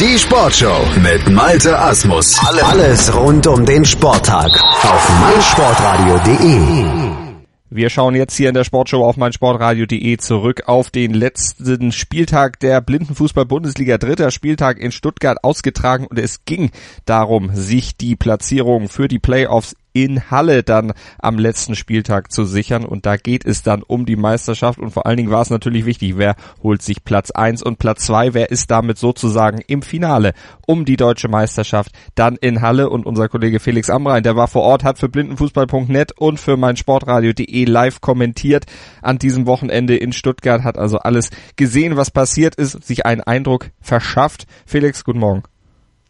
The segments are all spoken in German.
Die Sportshow mit Malte Asmus. Alles rund um den Sporttag auf meinsportradio.de. Wir schauen jetzt hier in der Sportshow auf meinsportradio.de zurück auf den letzten Spieltag der Blindenfußball-Bundesliga. Dritter Spieltag in Stuttgart ausgetragen und es ging darum, sich die Platzierung für die Playoffs in Halle dann am letzten Spieltag zu sichern. Und da geht es dann um die Meisterschaft. Und vor allen Dingen war es natürlich wichtig, wer holt sich Platz eins und Platz zwei wer ist damit sozusagen im Finale um die deutsche Meisterschaft dann in Halle. Und unser Kollege Felix Amrein, der war vor Ort, hat für blindenfußball.net und für mein Sportradio.de live kommentiert an diesem Wochenende in Stuttgart, hat also alles gesehen, was passiert ist, sich einen Eindruck verschafft. Felix, guten Morgen.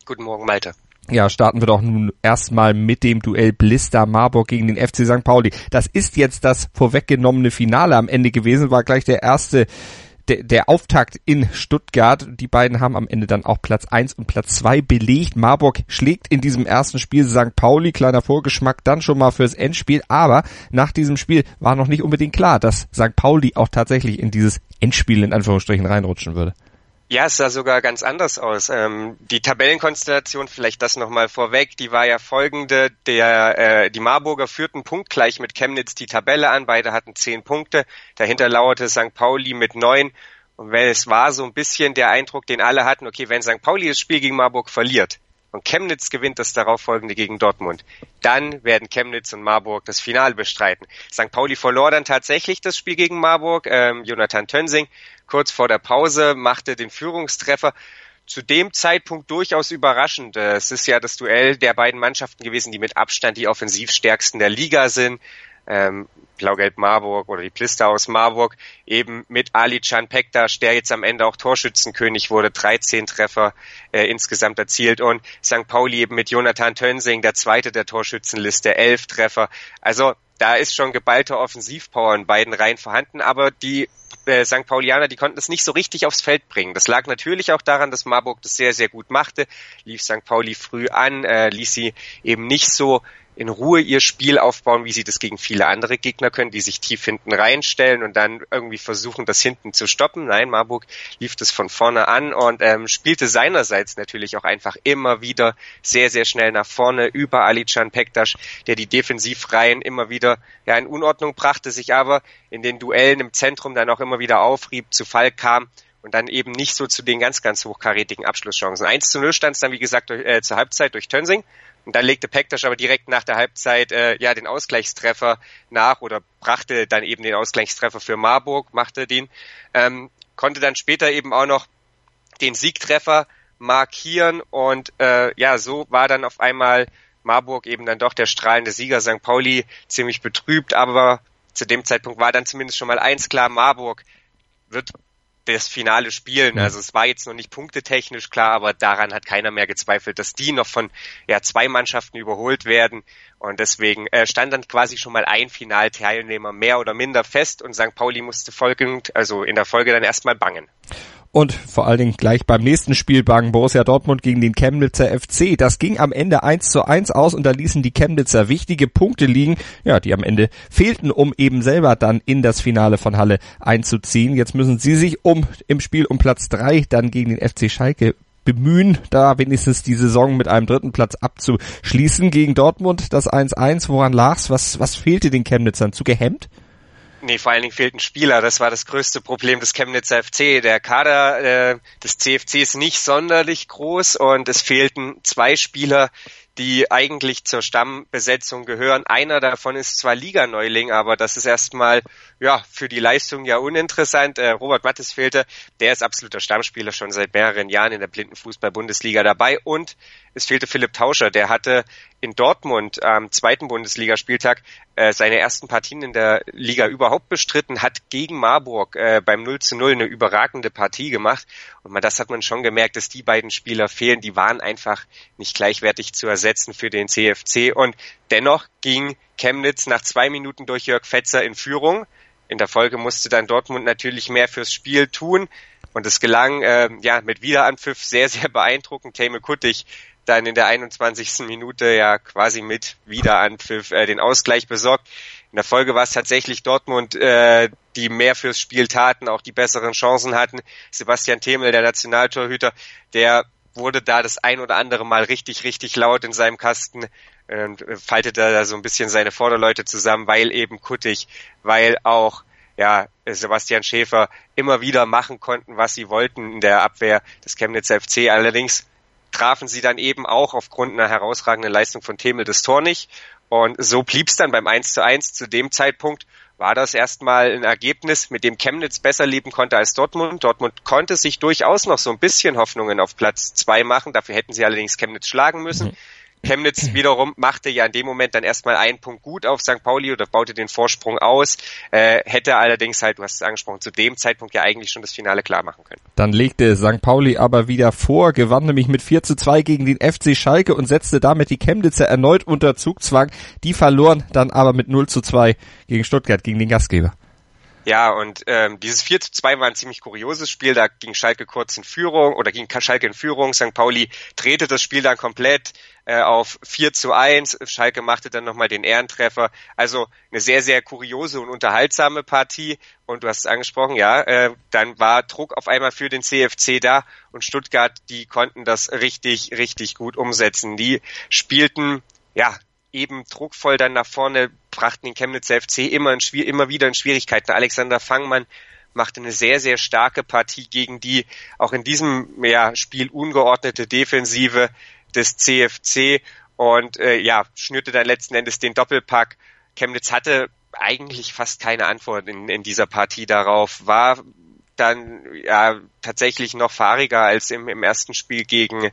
Guten Morgen, Malte. Ja, starten wir doch nun erstmal mit dem Duell Blister Marburg gegen den FC St. Pauli. Das ist jetzt das vorweggenommene Finale am Ende gewesen, war gleich der erste der, der Auftakt in Stuttgart. Die beiden haben am Ende dann auch Platz eins und Platz zwei belegt. Marburg schlägt in diesem ersten Spiel St. Pauli. Kleiner Vorgeschmack dann schon mal fürs Endspiel. Aber nach diesem Spiel war noch nicht unbedingt klar, dass St. Pauli auch tatsächlich in dieses Endspiel in Anführungsstrichen reinrutschen würde. Ja, es sah sogar ganz anders aus. Ähm, die Tabellenkonstellation, vielleicht das nochmal vorweg, die war ja folgende. Der, äh, die Marburger führten punktgleich mit Chemnitz die Tabelle an. Beide hatten zehn Punkte. Dahinter lauerte St. Pauli mit neun. Und es war so ein bisschen der Eindruck, den alle hatten, okay, wenn St. Pauli das Spiel gegen Marburg verliert, und Chemnitz gewinnt das darauffolgende gegen Dortmund, dann werden Chemnitz und Marburg das Finale bestreiten. St. Pauli verlor dann tatsächlich das Spiel gegen Marburg. Ähm, Jonathan Tönsing kurz vor der Pause machte den Führungstreffer. Zu dem Zeitpunkt durchaus überraschend. Es ist ja das Duell der beiden Mannschaften gewesen, die mit Abstand die offensivstärksten der Liga sind ähm, Blau-Gelb Marburg oder die Plister aus Marburg, eben mit Ali Can Pektas, der jetzt am Ende auch Torschützenkönig wurde, 13 Treffer äh, insgesamt erzielt und St. Pauli eben mit Jonathan Tönsing, der zweite der Torschützenliste, 11 Treffer. Also da ist schon geballte Offensivpower in beiden Reihen vorhanden, aber die äh, St. Paulianer, die konnten es nicht so richtig aufs Feld bringen. Das lag natürlich auch daran, dass Marburg das sehr, sehr gut machte, lief St. Pauli früh an, äh, ließ sie eben nicht so in Ruhe ihr Spiel aufbauen, wie sie das gegen viele andere Gegner können, die sich tief hinten reinstellen und dann irgendwie versuchen, das hinten zu stoppen. Nein, Marburg lief das von vorne an und ähm, spielte seinerseits natürlich auch einfach immer wieder sehr, sehr schnell nach vorne über Alican Pektas, der die Defensivreihen immer wieder ja, in Unordnung brachte, sich aber in den Duellen im Zentrum dann auch immer wieder aufrieb, zu Fall kam und dann eben nicht so zu den ganz, ganz hochkarätigen Abschlusschancen. 1 zu 0 stand es dann, wie gesagt, durch, äh, zur Halbzeit durch Tönsing und dann legte Pektas aber direkt nach der Halbzeit äh, ja den Ausgleichstreffer nach oder brachte dann eben den Ausgleichstreffer für Marburg, machte den, ähm, konnte dann später eben auch noch den Siegtreffer markieren und äh, ja, so war dann auf einmal Marburg eben dann doch der strahlende Sieger, St. Pauli ziemlich betrübt, aber zu dem Zeitpunkt war dann zumindest schon mal eins klar, Marburg wird das Finale spielen. Also es war jetzt noch nicht punktetechnisch klar, aber daran hat keiner mehr gezweifelt, dass die noch von ja, zwei Mannschaften überholt werden. Und deswegen äh, stand dann quasi schon mal ein Finalteilnehmer mehr oder minder fest und St. Pauli musste folgend, also in der Folge dann erstmal bangen und vor allen Dingen gleich beim nächsten Spiel bangen Borussia Dortmund gegen den Chemnitzer FC. Das ging am Ende 1 zu 1 aus und da ließen die Chemnitzer wichtige Punkte liegen, ja, die am Ende fehlten, um eben selber dann in das Finale von Halle einzuziehen. Jetzt müssen sie sich um im Spiel um Platz 3 dann gegen den FC Schalke bemühen, da wenigstens die Saison mit einem dritten Platz abzuschließen. Gegen Dortmund das 1-1, woran lag's? Was, was fehlte den Chemnitzern? Zu gehemmt? Nee, vor allen Dingen fehlten Spieler. Das war das größte Problem des Chemnitzer FC. Der Kader äh, des CFC ist nicht sonderlich groß und es fehlten zwei Spieler, die eigentlich zur Stammbesetzung gehören. Einer davon ist zwar Liganeuling, aber das ist erstmal ja für die Leistung ja uninteressant. Äh, Robert Mattes fehlte, der ist absoluter Stammspieler schon seit mehreren Jahren in der Blindenfußball-Bundesliga dabei und es fehlte Philipp Tauscher, der hatte in Dortmund am zweiten Bundesligaspieltag äh, seine ersten Partien in der Liga überhaupt bestritten, hat gegen Marburg äh, beim 0 zu 0 eine überragende Partie gemacht. Und man, das hat man schon gemerkt, dass die beiden Spieler fehlen. Die waren einfach nicht gleichwertig zu ersetzen für den CFC. Und dennoch ging Chemnitz nach zwei Minuten durch Jörg Fetzer in Führung. In der Folge musste dann Dortmund natürlich mehr fürs Spiel tun. Und es gelang äh, ja mit Wiederanpfiff sehr, sehr beeindruckend. Tame Kuttig dann in der 21. Minute ja quasi mit Wiederanpfiff äh, den Ausgleich besorgt. In der Folge war es tatsächlich Dortmund, äh, die mehr fürs Spiel taten, auch die besseren Chancen hatten. Sebastian Themel, der Nationaltorhüter, der wurde da das ein oder andere Mal richtig, richtig laut in seinem Kasten und faltete da so ein bisschen seine Vorderleute zusammen, weil eben Kuttig, weil auch ja, Sebastian Schäfer immer wieder machen konnten, was sie wollten in der Abwehr des Chemnitz FC. Allerdings trafen sie dann eben auch aufgrund einer herausragenden Leistung von Themel das Tor nicht. Und so blieb's dann beim 1 zu 1 zu dem Zeitpunkt war das erstmal ein Ergebnis, mit dem Chemnitz besser leben konnte als Dortmund. Dortmund konnte sich durchaus noch so ein bisschen Hoffnungen auf Platz zwei machen. Dafür hätten sie allerdings Chemnitz schlagen müssen. Mhm. Chemnitz wiederum machte ja in dem Moment dann erstmal einen Punkt gut auf St. Pauli oder baute den Vorsprung aus, äh, hätte allerdings halt, du hast es angesprochen, zu dem Zeitpunkt ja eigentlich schon das Finale klar machen können. Dann legte St. Pauli aber wieder vor, gewann nämlich mit 4 zu 2 gegen den FC Schalke und setzte damit die Chemnitzer erneut unter Zugzwang. Die verloren dann aber mit 0 zu 2 gegen Stuttgart, gegen den Gastgeber. Ja, und ähm, dieses 4 zu 2 war ein ziemlich kurioses Spiel. Da ging Schalke kurz in Führung oder ging Schalke in Führung. St. Pauli drehte das Spiel dann komplett äh, auf 4 zu 1. Schalke machte dann nochmal den Ehrentreffer. Also eine sehr, sehr kuriose und unterhaltsame Partie. Und du hast es angesprochen, ja, äh, dann war Druck auf einmal für den CFC da und Stuttgart, die konnten das richtig, richtig gut umsetzen. Die spielten ja, eben druckvoll dann nach vorne, brachten den Chemnitzer FC immer, in, immer wieder in Schwierigkeiten. Alexander Fangmann machte eine sehr, sehr starke Partie gegen die auch in diesem ja, Spiel ungeordnete Defensive des CFC und äh, ja, schnürte dann letzten Endes den Doppelpack. Chemnitz hatte eigentlich fast keine Antwort in, in dieser Partie darauf, war dann ja tatsächlich noch fahriger als im, im ersten Spiel gegen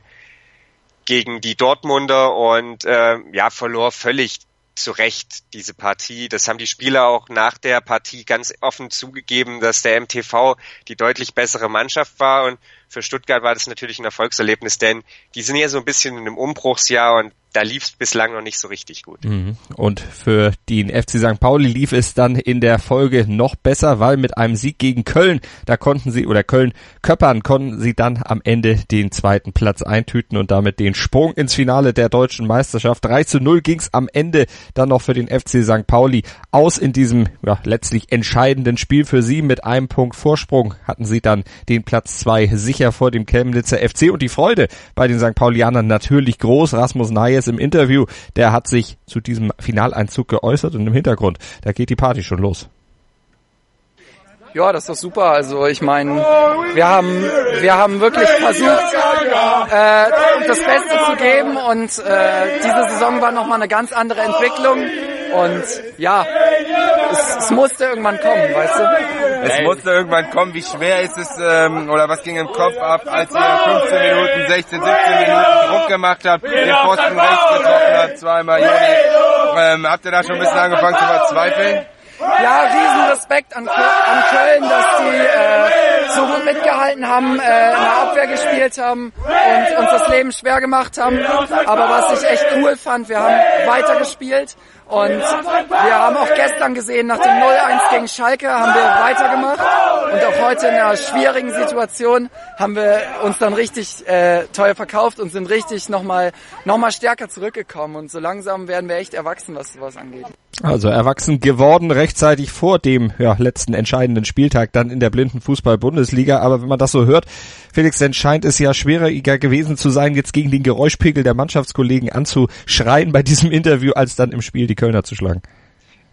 gegen die Dortmunder und äh, ja, verlor völlig zu Recht diese Partie. Das haben die Spieler auch nach der Partie ganz offen zugegeben, dass der MTV die deutlich bessere Mannschaft war und für Stuttgart war das natürlich ein Erfolgserlebnis, denn die sind ja so ein bisschen in einem Umbruchsjahr und da lief es bislang noch nicht so richtig gut. Mhm. Und für den FC St. Pauli lief es dann in der Folge noch besser, weil mit einem Sieg gegen Köln, da konnten sie, oder Köln Köppern, konnten sie dann am Ende den zweiten Platz eintüten und damit den Sprung ins Finale der deutschen Meisterschaft. 3 zu 0 ging es am Ende dann noch für den FC St. Pauli aus in diesem ja, letztlich entscheidenden Spiel für sie. Mit einem Punkt Vorsprung hatten sie dann den Platz zwei sicher vor dem Chemnitzer FC und die Freude bei den St. Paulianern natürlich groß. Rasmus Nayes im Interview, der hat sich zu diesem Finaleinzug geäußert und im Hintergrund, da geht die Party schon los. Ja, das ist doch super. Also ich meine, wir haben wir haben wirklich versucht, äh, das Beste zu geben und äh, diese Saison war nochmal eine ganz andere Entwicklung. Und ja, es, es musste irgendwann kommen, weißt du? Es musste irgendwann kommen. Wie schwer ist es, ähm, oder was ging im Kopf ab, als ihr 15 Minuten, 16, 17 Minuten Druck gemacht habt, den Pfosten rechts getroffen habt, zweimal Juni. Ähm, habt ihr da schon ein bisschen angefangen zu verzweifeln? Ja, riesen Respekt an, an Köln, dass die äh, so gut mitgehalten haben, äh, in der Abwehr gespielt haben und uns das Leben schwer gemacht haben. Aber was ich echt cool fand, wir haben weitergespielt und wir haben auch gestern gesehen, nach dem 0-1 gegen Schalke haben wir weitergemacht. Und auch heute in einer schwierigen Situation haben wir uns dann richtig äh, teuer verkauft und sind richtig nochmal noch mal stärker zurückgekommen. Und so langsam werden wir echt erwachsen, was sowas angeht. Also erwachsen geworden, rechtzeitig vor dem ja, letzten entscheidenden Spieltag dann in der blinden Fußball-Bundesliga. Aber wenn man das so hört, Felix, dann scheint es ja schwieriger gewesen zu sein, jetzt gegen den Geräuschpegel der Mannschaftskollegen anzuschreien bei diesem Interview, als dann im Spiel die Kölner zu schlagen.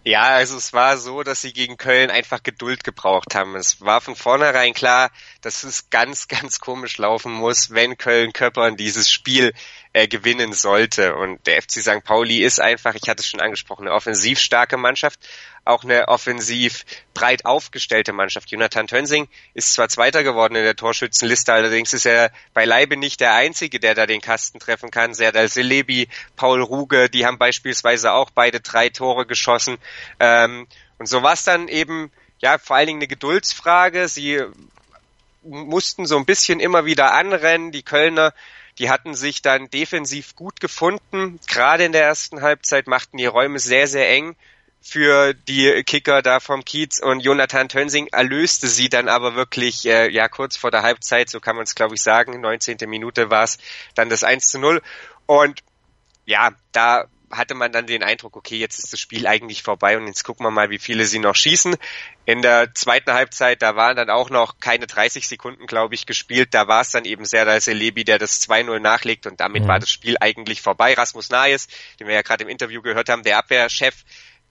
Ja, also es war so, dass sie gegen Köln einfach Geduld gebraucht haben. Es war von vornherein klar, dass es ganz, ganz komisch laufen muss, wenn Köln Köppern dieses Spiel äh, gewinnen sollte. Und der FC St. Pauli ist einfach, ich hatte es schon angesprochen, eine offensiv starke Mannschaft, auch eine offensiv breit aufgestellte Mannschaft. Jonathan Tönsing ist zwar Zweiter geworden in der Torschützenliste, allerdings ist er beileibe nicht der Einzige, der da den Kasten treffen kann. Serdal Selebi, Paul Ruge, die haben beispielsweise auch beide drei Tore geschossen. Ähm, und so war es dann eben ja vor allen Dingen eine Geduldsfrage. Sie mussten so ein bisschen immer wieder anrennen. Die Kölner die hatten sich dann defensiv gut gefunden. Gerade in der ersten Halbzeit machten die Räume sehr, sehr eng für die Kicker da vom Kiez und Jonathan Tönsing erlöste sie dann aber wirklich äh, ja kurz vor der Halbzeit, so kann man es glaube ich sagen, 19. Minute war es dann das 1 zu 0 und ja, da hatte man dann den Eindruck, okay, jetzt ist das Spiel eigentlich vorbei und jetzt gucken wir mal, wie viele sie noch schießen. In der zweiten Halbzeit, da waren dann auch noch keine 30 Sekunden, glaube ich, gespielt. Da war es dann eben Serdar Selebi, der das 2-0 nachlegt und damit mhm. war das Spiel eigentlich vorbei. Rasmus Nayes, den wir ja gerade im Interview gehört haben, der Abwehrchef,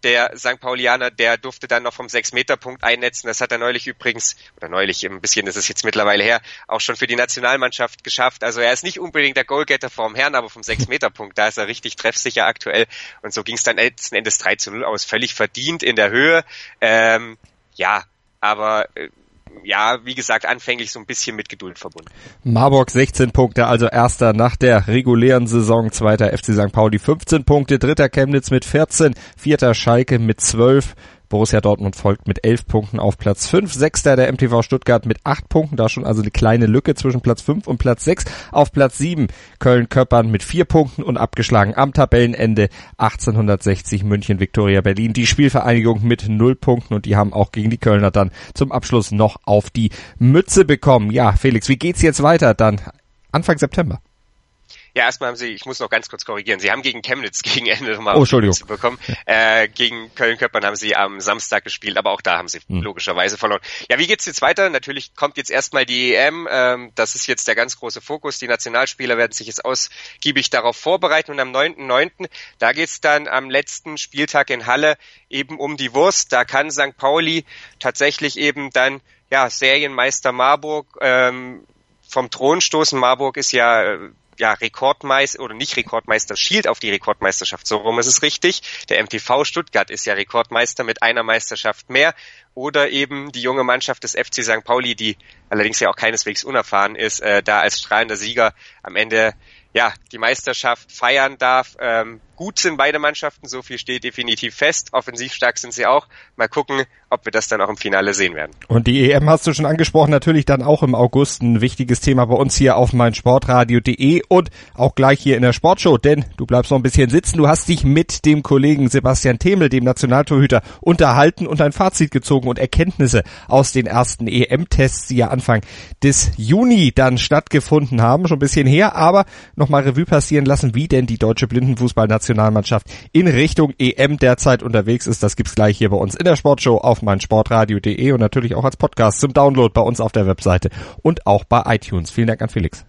der St. Paulianer, der durfte dann noch vom 6-Meter-Punkt einnetzen. Das hat er neulich übrigens, oder neulich ein bisschen, ist jetzt mittlerweile her, auch schon für die Nationalmannschaft geschafft. Also er ist nicht unbedingt der Goalgetter vorm Herrn, aber vom 6-Meter-Punkt, da ist er richtig treffsicher aktuell. Und so ging es dann letzten Endes 3 zu 0 aus, völlig verdient in der Höhe. Ähm, ja, aber äh, ja, wie gesagt, anfänglich so ein bisschen mit Geduld verbunden. Marburg 16 Punkte, also erster nach der regulären Saison, zweiter FC St. Pauli 15 Punkte, dritter Chemnitz mit 14, vierter Schalke mit 12, Borussia Dortmund folgt mit elf Punkten auf Platz fünf. Sechster der MTV Stuttgart mit acht Punkten. Da schon also eine kleine Lücke zwischen Platz fünf und Platz sechs. Auf Platz sieben Köln-Köppern mit vier Punkten und abgeschlagen am Tabellenende 1860 München Viktoria Berlin. Die Spielvereinigung mit null Punkten und die haben auch gegen die Kölner dann zum Abschluss noch auf die Mütze bekommen. Ja, Felix, wie geht's jetzt weiter dann Anfang September? Ja, erstmal haben sie, ich muss noch ganz kurz korrigieren, sie haben gegen Chemnitz gegen Ende nochmal oh, Entschuldigung. bekommen. Äh, gegen Köln-Köppern haben sie am Samstag gespielt, aber auch da haben sie hm. logischerweise verloren. Ja, wie geht's jetzt weiter? Natürlich kommt jetzt erstmal die EM, ähm, das ist jetzt der ganz große Fokus. Die Nationalspieler werden sich jetzt ausgiebig darauf vorbereiten und am 9.9., da geht's dann am letzten Spieltag in Halle eben um die Wurst. Da kann St. Pauli tatsächlich eben dann ja, Serienmeister Marburg ähm, vom Thron stoßen. Marburg ist ja äh, ja, Rekordmeister oder nicht Rekordmeister, schielt auf die Rekordmeisterschaft. So rum ist es richtig. Der MTV Stuttgart ist ja Rekordmeister mit einer Meisterschaft mehr. Oder eben die junge Mannschaft des FC St. Pauli, die allerdings ja auch keineswegs unerfahren ist, äh, da als strahlender Sieger am Ende ja die Meisterschaft feiern darf. Ähm, gut sind beide Mannschaften, so viel steht definitiv fest. Offensiv stark sind sie auch. Mal gucken, ob wir das dann auch im Finale sehen werden. Und die EM hast du schon angesprochen, natürlich dann auch im August ein wichtiges Thema bei uns hier auf meinsportradio.de und auch gleich hier in der Sportshow, denn du bleibst noch ein bisschen sitzen. Du hast dich mit dem Kollegen Sebastian Themel, dem Nationaltorhüter, unterhalten und ein Fazit gezogen und Erkenntnisse aus den ersten EM-Tests, die ja Anfang des Juni dann stattgefunden haben, schon ein bisschen her, aber nochmal Revue passieren lassen, wie denn die deutsche Blindenfußballnation Nationalmannschaft in Richtung EM derzeit unterwegs ist. Das gibt's gleich hier bei uns in der Sportshow auf meinsportradio.de und natürlich auch als Podcast zum Download bei uns auf der Webseite und auch bei iTunes. Vielen Dank an Felix.